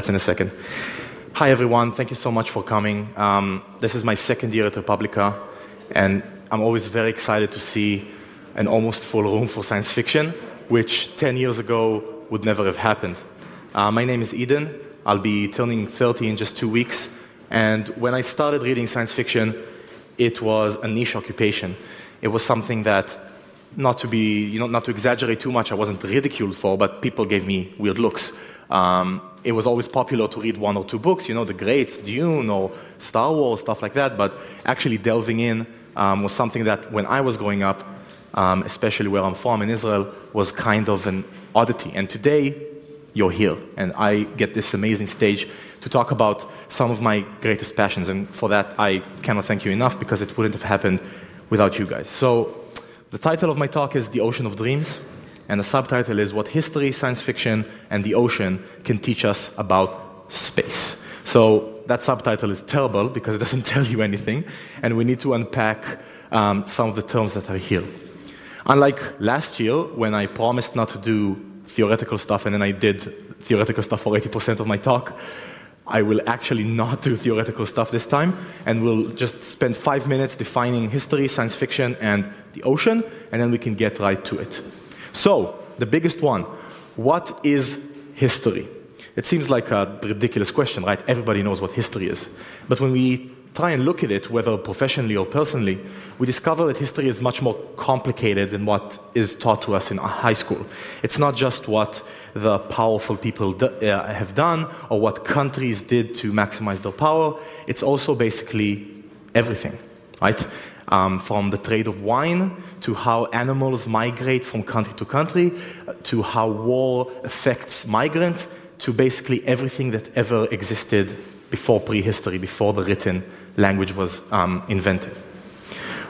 That's in a second. Hi, everyone. Thank you so much for coming. Um, this is my second year at Republica, and I'm always very excited to see an almost full room for science fiction, which 10 years ago would never have happened. Uh, my name is Eden. I'll be turning 30 in just two weeks. And when I started reading science fiction, it was a niche occupation. It was something that, not to be, you know, not to exaggerate too much, I wasn't ridiculed for, but people gave me weird looks. Um, it was always popular to read one or two books, you know, the greats, Dune or Star Wars, stuff like that, but actually delving in um, was something that when I was growing up, um, especially where I'm from in Israel, was kind of an oddity. And today, you're here, and I get this amazing stage to talk about some of my greatest passions. And for that, I cannot thank you enough because it wouldn't have happened without you guys. So, the title of my talk is The Ocean of Dreams, and the subtitle is What History, Science Fiction, and the Ocean Can Teach Us About Space. So, that subtitle is terrible because it doesn't tell you anything, and we need to unpack um, some of the terms that are here. Unlike last year, when I promised not to do theoretical stuff and then I did theoretical stuff for 80% of my talk, I will actually not do theoretical stuff this time and we'll just spend five minutes defining history, science fiction, and the ocean, and then we can get right to it. So, the biggest one what is history? It seems like a ridiculous question, right? Everybody knows what history is. But when we try and look at it, whether professionally or personally, we discover that history is much more complicated than what is taught to us in high school. It's not just what the powerful people uh, have done or what countries did to maximize their power, it's also basically everything, right? Um, from the trade of wine to how animals migrate from country to country uh, to how war affects migrants to basically everything that ever existed before prehistory, before the written language was um, invented.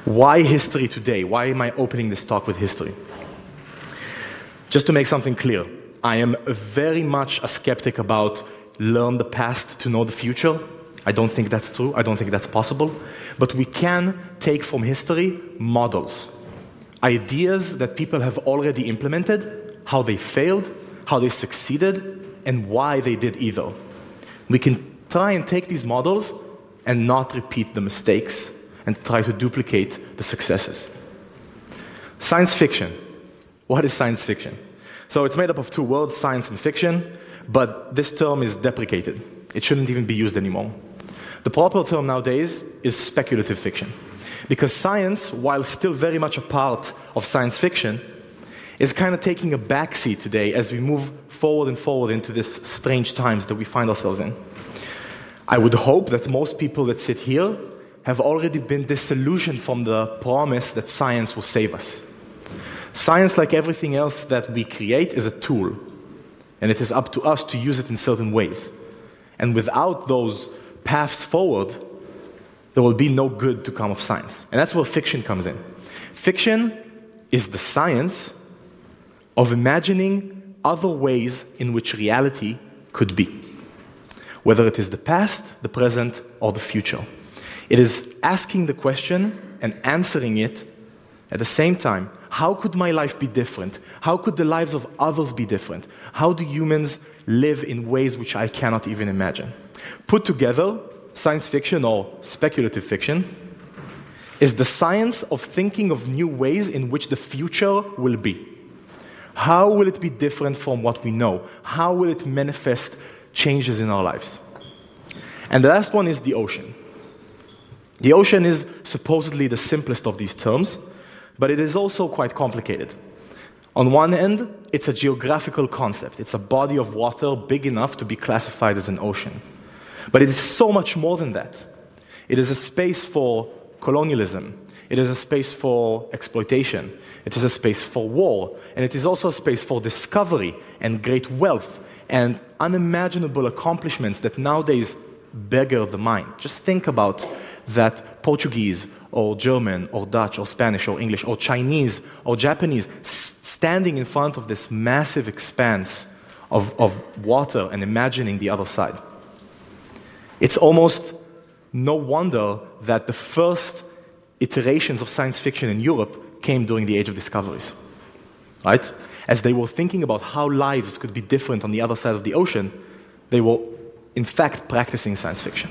Why history today? Why am I opening this talk with history? Just to make something clear, I am very much a skeptic about learn the past to know the future. I don't think that's true. I don't think that's possible. But we can take from history models, ideas that people have already implemented, how they failed, how they succeeded, and why they did either. We can try and take these models and not repeat the mistakes and try to duplicate the successes. Science fiction. What is science fiction? So it's made up of two words, science and fiction, but this term is deprecated. It shouldn't even be used anymore. The proper term nowadays is speculative fiction. Because science, while still very much a part of science fiction, is kind of taking a backseat today as we move forward and forward into these strange times that we find ourselves in. I would hope that most people that sit here have already been disillusioned from the promise that science will save us. Science, like everything else that we create, is a tool, and it is up to us to use it in certain ways. And without those paths forward, there will be no good to come of science. And that's where fiction comes in. Fiction is the science of imagining other ways in which reality could be whether it is the past, the present, or the future. It is asking the question and answering it at the same time. How could my life be different? How could the lives of others be different? How do humans live in ways which I cannot even imagine? Put together, science fiction or speculative fiction is the science of thinking of new ways in which the future will be. How will it be different from what we know? How will it manifest changes in our lives. And the last one is the ocean. The ocean is supposedly the simplest of these terms, but it is also quite complicated. On one end, it's a geographical concept. It's a body of water big enough to be classified as an ocean. But it is so much more than that. It is a space for colonialism. It is a space for exploitation. It is a space for war. And it is also a space for discovery and great wealth and unimaginable accomplishments that nowadays beggar the mind. Just think about that Portuguese or German or Dutch or Spanish or English or Chinese or Japanese standing in front of this massive expanse of, of water and imagining the other side. It's almost no wonder that the first iterations of science fiction in Europe came during the Age of Discoveries. Right? as they were thinking about how lives could be different on the other side of the ocean, They were, in fact, practicing science fiction.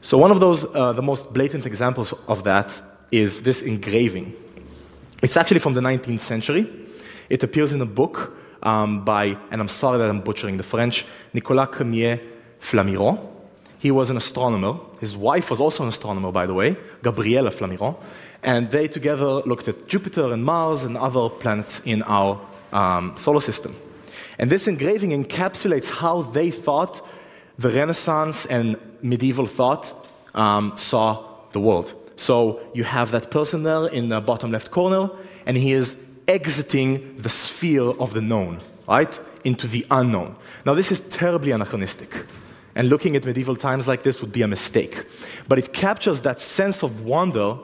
So, one of those, uh, the most blatant examples of that is this engraving. It's actually from the 19th century. It appears in a book um, by, and I'm sorry that I'm butchering the French, Nicolas Camille Flammarion. He was an astronomer. His wife was also an astronomer, by the way, Gabrielle Flammarion. And they together looked at Jupiter and Mars and other planets in our um, solar system. And this engraving encapsulates how they thought the Renaissance and medieval thought um, saw the world. So you have that person there in the bottom left corner, and he is exiting the sphere of the known, right, into the unknown. Now, this is terribly anachronistic. And looking at medieval times like this would be a mistake. But it captures that sense of wonder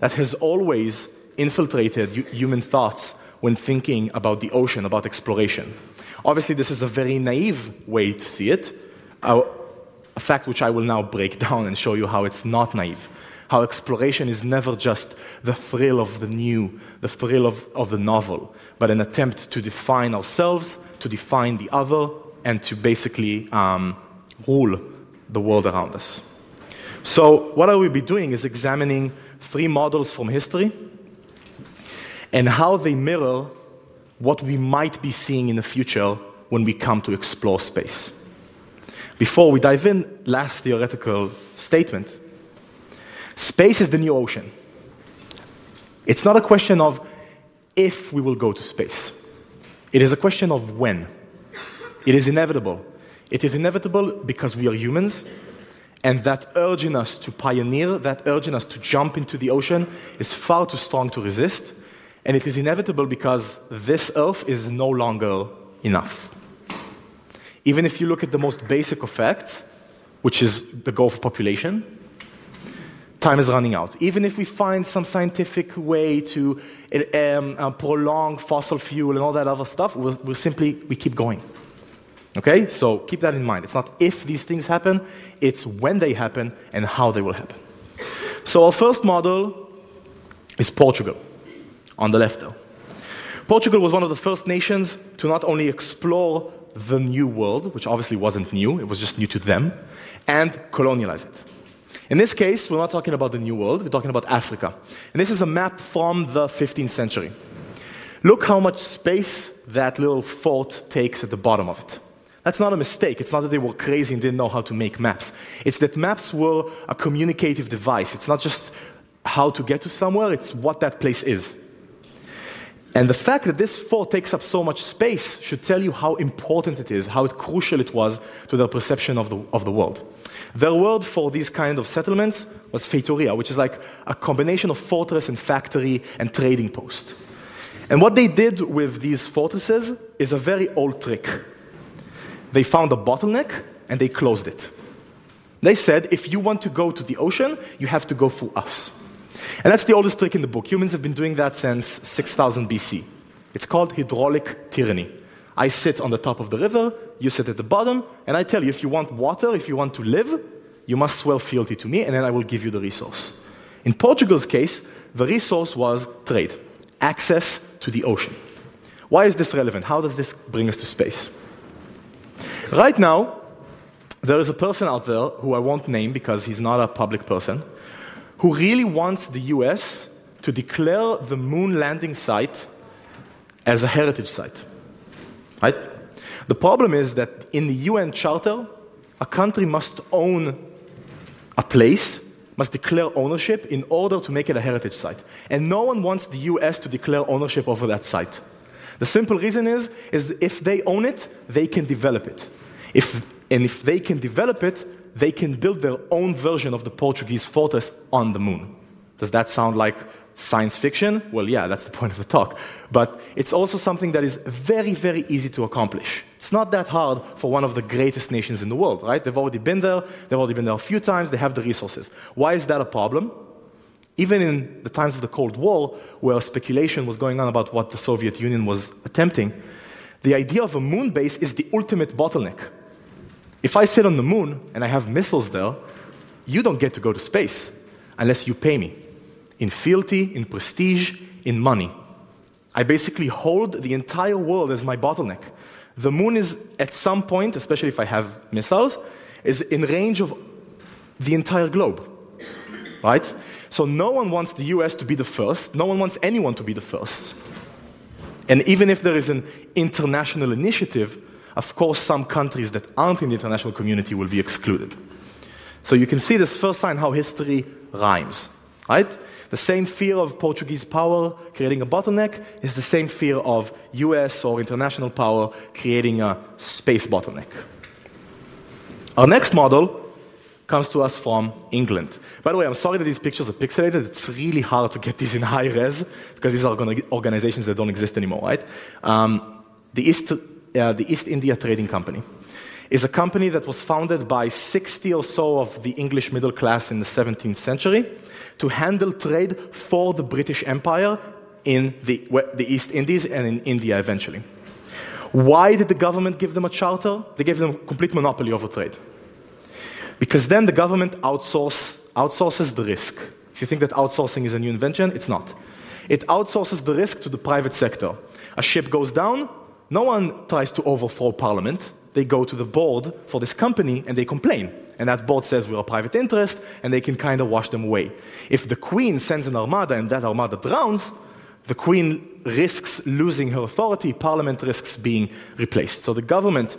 that has always infiltrated human thoughts when thinking about the ocean, about exploration. Obviously, this is a very naive way to see it, a, fact which I will now break down and show you how it's not naive. How exploration is never just the thrill of the new, the thrill of, of the novel, but an attempt to define ourselves, to define the other, and to basically um, rule the world around us. So, what I will be doing is examining three models from history and how they mirror what we might be seeing in the future when we come to explore space. Before we dive in, last theoretical statement space is the new ocean. It's not a question of if we will go to space, it is a question of when. It is inevitable. It is inevitable because we are humans, and that urge in us to pioneer, that urge in us to jump into the ocean, is far too strong to resist. And it is inevitable because this earth is no longer enough. Even if you look at the most basic of facts, which is the goal for population, time is running out. Even if we find some scientific way to um, uh, prolong fossil fuel and all that other stuff, we'll, we'll simply we keep going. Okay, so keep that in mind. It's not if these things happen, it's when they happen and how they will happen. So our first model is Portugal on the left there. Portugal was one of the first nations to not only explore the new world, which obviously wasn't new, it was just new to them, and colonialize it. In this case, we're not talking about the new world, we're talking about Africa. And this is a map from the 15th century. Look how much space that little fort takes at the bottom of it. That's not a mistake. It's not that they were crazy and didn't know how to make maps. It's that maps were a communicative device. It's not just how to get to somewhere, it's what that place is. And the fact that this fort takes up so much space should tell you how important it is, how crucial it was to their perception of the, of the world. Their word for these kind of settlements was feitoria, which is like a combination of fortress and factory and trading post. And what they did with these fortresses is a very old trick. They found a bottleneck and they closed it. They said, if you want to go to the ocean, you have to go through us. And that's the oldest trick in the book. Humans have been doing that since 6000 BC. It's called hydraulic tyranny. I sit on the top of the river, you sit at the bottom, and I tell you if you want water, if you want to live, you must swear fealty to me, and then I will give you the resource. In Portugal's case, the resource was trade, access to the ocean. Why is this relevant? How does this bring us to space? Right now, there is a person out there who I won't name because he's not a public person, who really wants the US to declare the moon landing site as a heritage site. Right? The problem is that in the UN Charter, a country must own a place, must declare ownership in order to make it a heritage site. And no one wants the US to declare ownership over that site. The simple reason is, is if they own it, they can develop it. If, and if they can develop it, they can build their own version of the Portuguese fortress on the moon. Does that sound like science fiction? Well, yeah, that's the point of the talk. But it's also something that is very, very easy to accomplish. It's not that hard for one of the greatest nations in the world, right? They've already been there, they've already been there a few times, they have the resources. Why is that a problem? Even in the times of the Cold War, where speculation was going on about what the Soviet Union was attempting, the idea of a moon base is the ultimate bottleneck. If I sit on the moon and I have missiles there, you don't get to go to space unless you pay me in fealty, in prestige, in money. I basically hold the entire world as my bottleneck. the moon is at some point, especially if I have missiles, is in range of the entire globe. Right? So no one wants the US to be the first. No one wants anyone to be the first. And even if there is an international initiative, of course, some countries that aren't in the international community will be excluded. So you can see this first sign how history rhymes, right? The same fear of Portuguese power creating a bottleneck is the same fear of US or international power creating a space bottleneck. Our next model comes to us from England. By the way, I'm sorry that these pictures are pixelated. It's really hard to get these in high res because these are organizations that don't exist anymore, right? Um, the, East, uh, the East India Trading Company is a company that was founded by 60 or so of the English middle class in the 17th century to handle trade for the British Empire in the, the East Indies and in India eventually. Why did the government give them a charter? They gave them complete monopoly over trade. Because then the government outsource, outsources the risk. If you think that outsourcing is a new invention, it's not. It outsources the risk to the private sector. A ship goes down, no one tries to overthrow parliament. They go to the board for this company and they complain. And that board says we're a private interest and they can kind of wash them away. If the queen sends an armada and that armada drowns, the queen risks losing her authority, parliament risks being replaced. So the government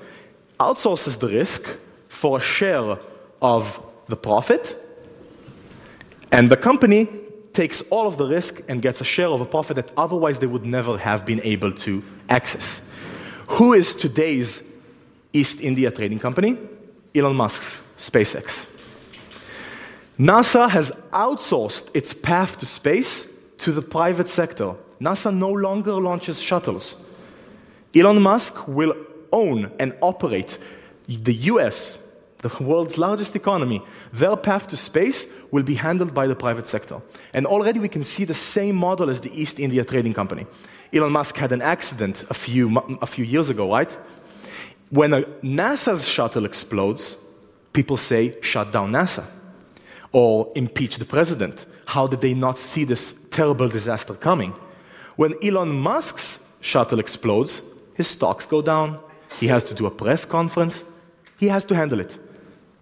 outsources the risk for a share of the profit, and the company takes all of the risk and gets a share of a profit that otherwise they would never have been able to access. Who is today's East India Trading Company? Elon Musk's SpaceX. NASA has outsourced its path to space to the private sector. NASA no longer launches shuttles. Elon Musk will own and operate the US, the world's largest economy, their path to space will be handled by the private sector. And already we can see the same model as the East India Trading Company. Elon Musk had an accident a few, a few years ago, right? When a NASA's shuttle explodes, people say, shut down NASA or impeach the president. How did they not see this terrible disaster coming? When Elon Musk's shuttle explodes, his stocks go down. He has to do a press conference. He has to handle it.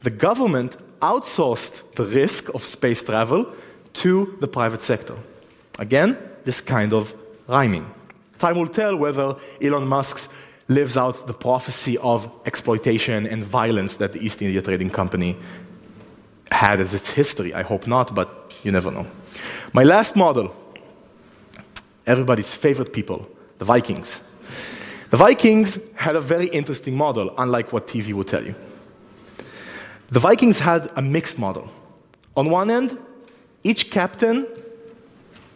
The government outsourced the risk of space travel to the private sector. Again, this kind of rhyming. Time will tell whether Elon Musk lives out the prophecy of exploitation and violence that the East India Trading Company had as its history. I hope not, but you never know. My last model everybody's favorite people, the Vikings. The Vikings had a very interesting model, unlike what TV would tell you. The Vikings had a mixed model. On one end, each captain,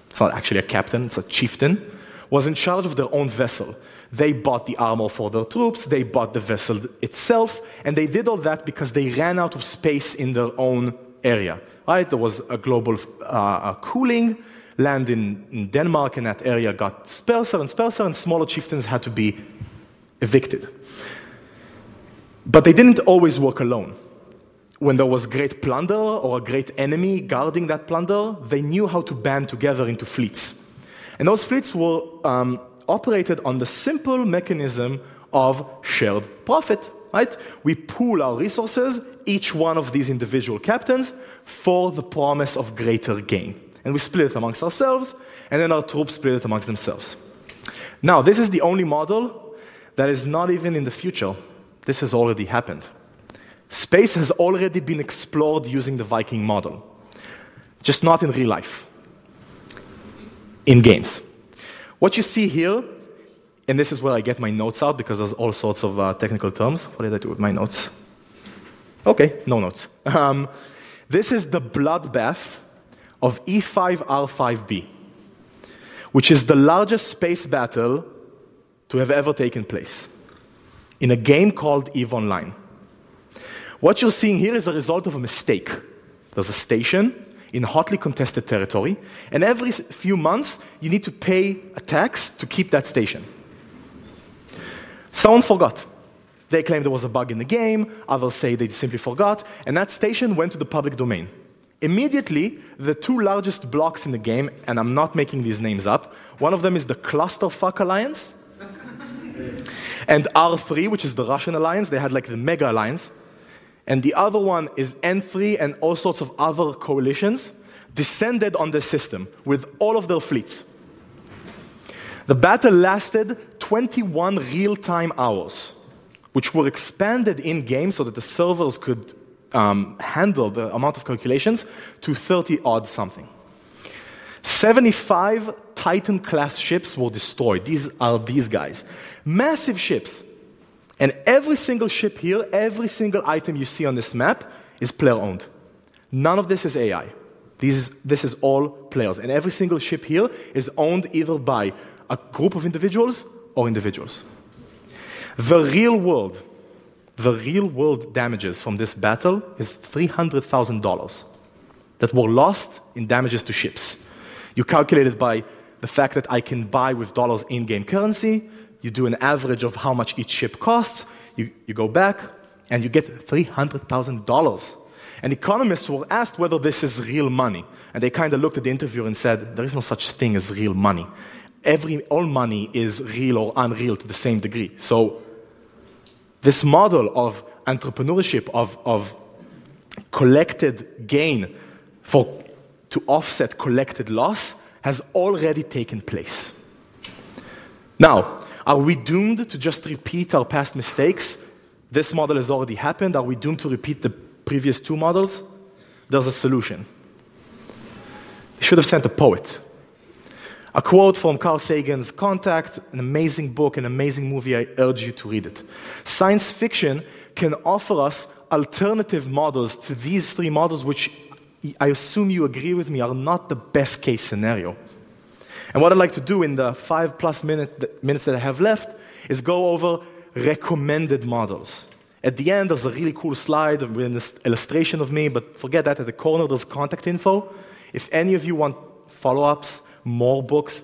it's not actually a captain, it's a chieftain, was in charge of their own vessel. They bought the armor for their troops, they bought the vessel itself, and they did all that because they ran out of space in their own area. Right? There was a global uh, cooling, land in, in, Denmark in that area got sparser and sparser, and smaller chieftains had to be evicted. But they didn't always work alone when there was great plunder or a great enemy guarding that plunder, they knew how to band together into fleets. And those fleets were um, operated on the simple mechanism of shared profit, right? We pool our resources, each one of these individual captains, for the promise of greater gain. And we split it amongst ourselves, and then our troops split it amongst themselves. Now, this is the only model that is not even in the future. This has already happened. Space has already been explored using the Viking model, just not in real life, in games. What you see here, and this is where I get my notes out because there's all sorts of uh, technical terms. What did I do with my notes? Okay, no notes. Um, this is the bloodbath of B-R5RB, which is the largest space battle to have ever taken place in a game called EVE Online. What you're seeing here is a result of a mistake. There's a station in hotly contested territory, and every few months you need to pay a tax to keep that station. Someone forgot. They claim there was a bug in the game, others say they simply forgot, and that station went to the public domain. Immediately, the two largest blocks in the game, and I'm not making these names up, one of them is the Clusterfuck Alliance, And R3, which is the Russian alliance, they had like the mega alliance. And the other one is N3 and all sorts of other coalitions descended on the system with all of their fleets. The battle lasted 21 real time hours, which were expanded in game so that the servers could um, handle the amount of calculations to 30 odd something. 75 Titan class ships were destroyed. These are these guys. Massive ships. And every single ship here, every single item you see on this map is player owned. None of this is AI. This is, this is all players. And every single ship here is owned either by a group of individuals or individuals. The real world, the real world damages from this battle is $300,000 that were lost in damages to ships. You calculate it by the fact that I can buy with dollars in game currency. You do an average of how much each ship costs. You, you go back and you get $300,000. And economists were asked whether this is real money. And they kind of looked at the interviewer and said, There is no such thing as real money. Every, all money is real or unreal to the same degree. So, this model of entrepreneurship, of, of collected gain for to offset collected loss has already taken place. Now, are we doomed to just repeat our past mistakes? This model has already happened. Are we doomed to repeat the previous two models? There's a solution. They should have sent a poet. A quote from Carl Sagan's Contact, an amazing book, an amazing movie. I urge you to read it. Science fiction can offer us alternative models to these three models, which I assume you agree with me, are not the best case scenario. And what I'd like to do in the five plus minute, minutes that I have left is go over recommended models. At the end, there's a really cool slide with an illustration of me, but forget that. At the corner, there's contact info. If any of you want follow ups, more books,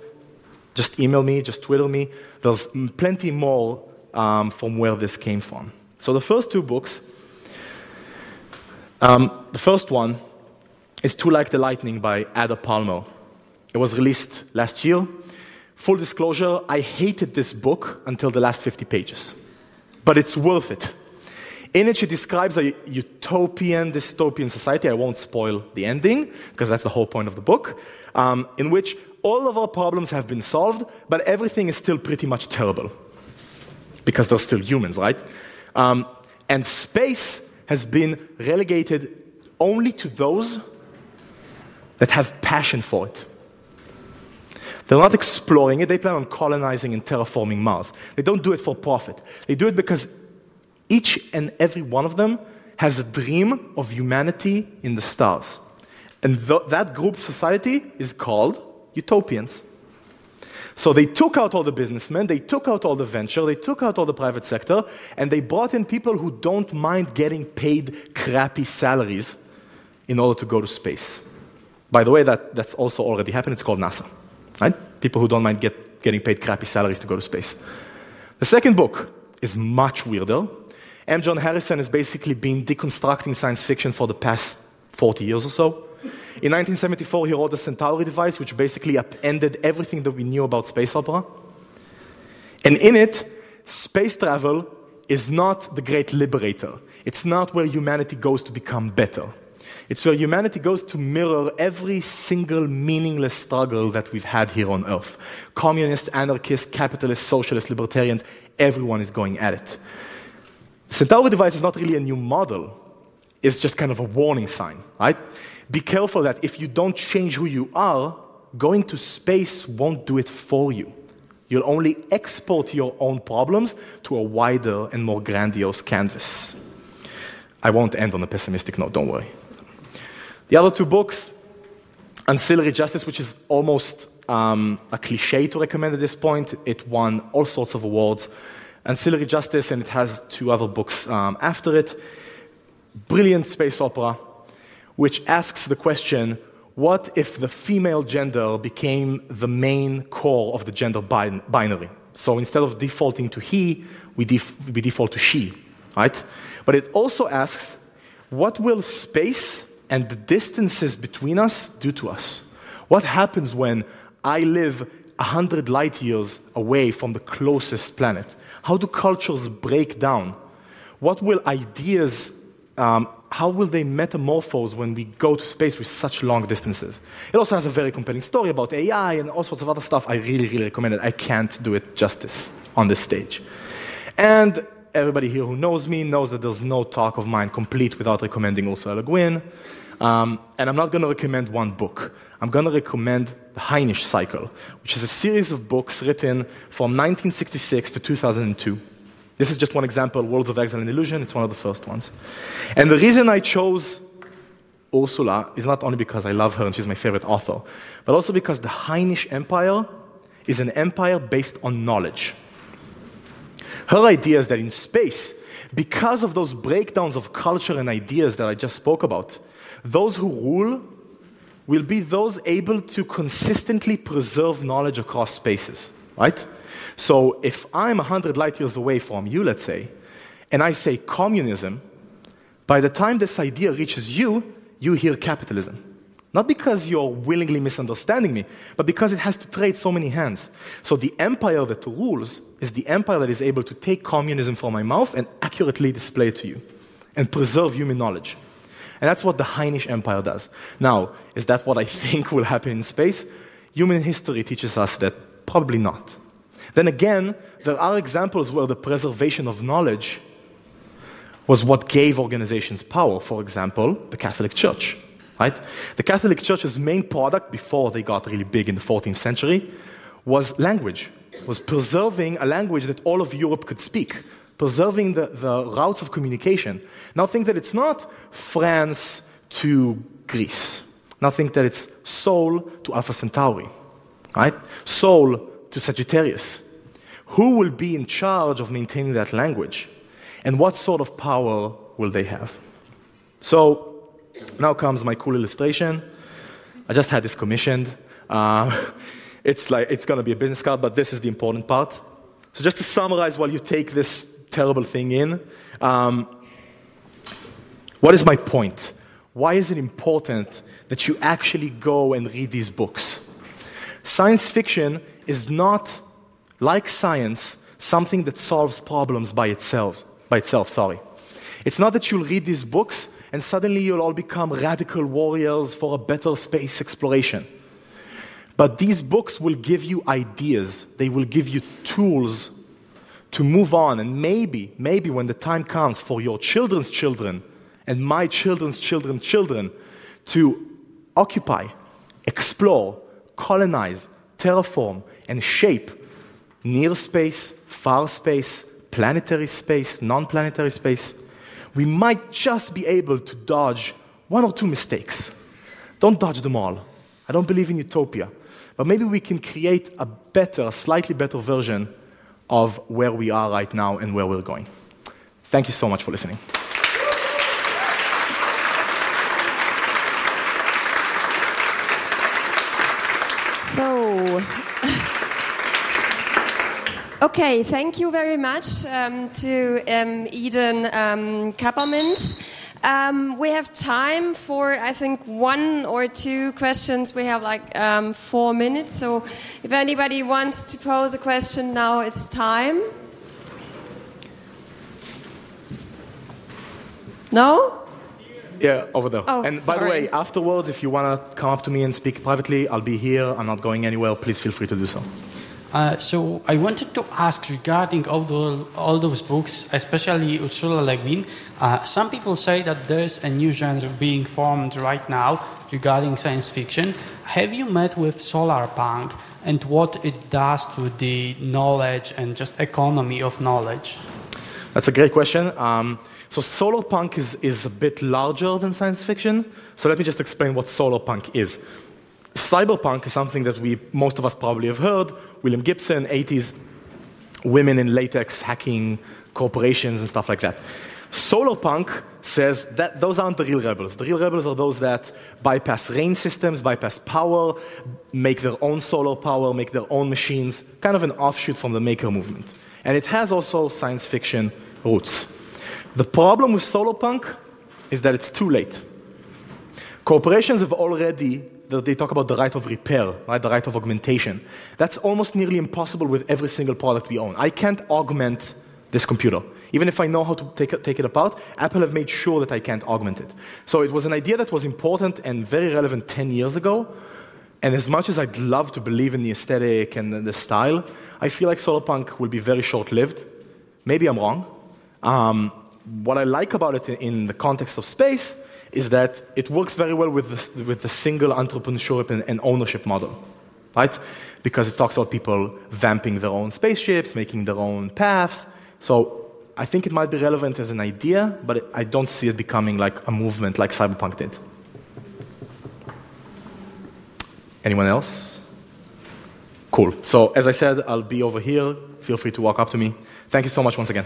just email me, just Twitter me. There's plenty more um, from where this came from. So, the first two books, um, the first one is Too Like the Lightning by Ada Palmer. It was released last year. Full disclosure, I hated this book until the last 50 pages. But it's worth it. In it, she describes a utopian, dystopian society. I won't spoil the ending, because that's the whole point of the book, um, in which all of our problems have been solved, but everything is still pretty much terrible. Because they're still humans, right? Um, and space has been relegated only to those that have passion for it. They're not exploring it, they plan on colonizing and terraforming Mars. They don't do it for profit. They do it because each and every one of them has a dream of humanity in the stars. And th- that group society is called utopians. So they took out all the businessmen, they took out all the venture, they took out all the private sector, and they brought in people who don't mind getting paid crappy salaries in order to go to space. By the way, that, that's also already happened. It's called NASA. Right? People who don't mind get, getting paid crappy salaries to go to space. The second book is much weirder. M. John Harrison has basically been deconstructing science fiction for the past 40 years or so. In 1974, he wrote the Centauri device, which basically upended everything that we knew about space opera. And in it, space travel is not the great liberator. It's not where humanity goes to become better. It's where humanity goes to mirror every single meaningless struggle that we've had here on earth. Communists, anarchists, capitalists, socialists, libertarians, everyone is going at it. Centauri device is not really a new model, it's just kind of a warning sign, right? Be careful that if you don't change who you are, going to space won't do it for you. You'll only export your own problems to a wider and more grandiose canvas. I won't end on a pessimistic note, don't worry. The other two books, Ancillary Justice, which is almost um, a cliche to recommend at this point, it won all sorts of awards. Ancillary Justice, and it has two other books um, after it. Brilliant space opera, which asks the question what if the female gender became the main core of the gender bin- binary? So instead of defaulting to he, we, def- we default to she, right? But it also asks what will space and the distances between us do to us? What happens when I live 100 light years away from the closest planet? How do cultures break down? What will ideas, um, how will they metamorphose when we go to space with such long distances? It also has a very compelling story about AI and all sorts of other stuff. I really, really recommend it. I can't do it justice on this stage. And everybody here who knows me knows that there's no talk of mine complete without recommending Ursula Le Guin. Um, and I'm not going to recommend one book. I'm going to recommend the Hainish Cycle, which is a series of books written from 1966 to 2002. This is just one example, Worlds of Exile and Illusion. It's one of the first ones. And the reason I chose Ursula is not only because I love her and she's my favorite author, but also because the Hainish Empire is an empire based on knowledge. Her idea is that in space, because of those breakdowns of culture and ideas that I just spoke about, those who rule will be those able to consistently preserve knowledge across spaces, right? So if I'm 100 light years away from you, let's say, and I say communism, by the time this idea reaches you, you hear capitalism. Not because you're willingly misunderstanding me, but because it has to trade so many hands. So the empire that rules is the empire that is able to take communism from my mouth and accurately display it to you and preserve human knowledge. And that's what the Hainish Empire does. Now, is that what I think will happen in space? Human history teaches us that probably not. Then again, there are examples where the preservation of knowledge was what gave organizations power. For example, the Catholic Church. Right? The Catholic Church's main product before they got really big in the 14th century was language, was preserving a language that all of Europe could speak preserving the, the routes of communication. Now think that it's not France to Greece. Now think that it's Sol to Alpha Centauri, right? Sol to Sagittarius. Who will be in charge of maintaining that language? And what sort of power will they have? So now comes my cool illustration. I just had this commissioned. Uh, it's like it's going to be a business card, but this is the important part. So just to summarize, while you take this terrible thing in. Um, what is my point? Why is it important that you actually go and read these books? Science fiction is not, like science, something that solves problems by itself. By itself, sorry. It's not that you'll read these books and suddenly you'll all become radical warriors for a better space exploration. But these books will give you ideas, they will give you tools to move on. And maybe, maybe when the time comes for your children's children and my children's children's children to occupy, explore, colonize, terraform, and shape near space, far space, planetary space, non planetary space, we might just be able to dodge one or two mistakes. Don't dodge them all. I don't believe in utopia. But maybe we can create a better, slightly better version of where we are right now and where we're going. Thank you so much for listening. So, okay, thank you very much um, to um, Eden um, Kupermintz. Um, we have time for, I think, one or two questions. We have like um, four minutes. So if anybody wants to pose a question now, it's time. No? Yeah, over there. Oh, and sorry. by the way, afterwards, if you want to come up to me and speak privately, I'll be here. I'm not going anywhere. Please feel free to do so. Uh, so I wanted to ask regarding all, the, all those books, especially Ursula Le Guin. Uh, some people say that there's a new genre being formed right now regarding science fiction. Have you met with solar punk and what it does to the knowledge and just economy of knowledge? That's a great question. Um, so solar punk is, is a bit larger than science fiction. So let me just explain what solar punk is. Cyberpunk is something that we, most of us probably have heard. William Gibson, 80s, women in latex hacking corporations and stuff like that. Solarpunk says that those aren't the real rebels. The real rebels are those that bypass rain systems, bypass power, make their own solar power, make their own machines, kind of an offshoot from the maker movement. And it has also science fiction roots. The problem with solarpunk is that it's too late. Corporations have already they talk about the right of repair, right? The right of augmentation. That's almost nearly impossible with every single product we own. I can't augment this computer. Even if I know how to take, it, take it apart, Apple have made sure that I can't augment it. So it was an idea that was important and very relevant 10 years ago. And as much as I'd love to believe in the aesthetic and the style, I feel like Solarpunk will be very short lived. Maybe I'm wrong. Um, what I like about it in the context of space is that it works very well with the, with the single entrepreneurship and, and ownership model, right? Because it talks about people vamping their own spaceships, making their own paths. So I think it might be relevant as an idea, but I don't see it becoming like a movement like Cyberpunk did. Anyone else? Cool. So as I said, I'll be over here. Feel free to walk up to me. Thank you so much once again.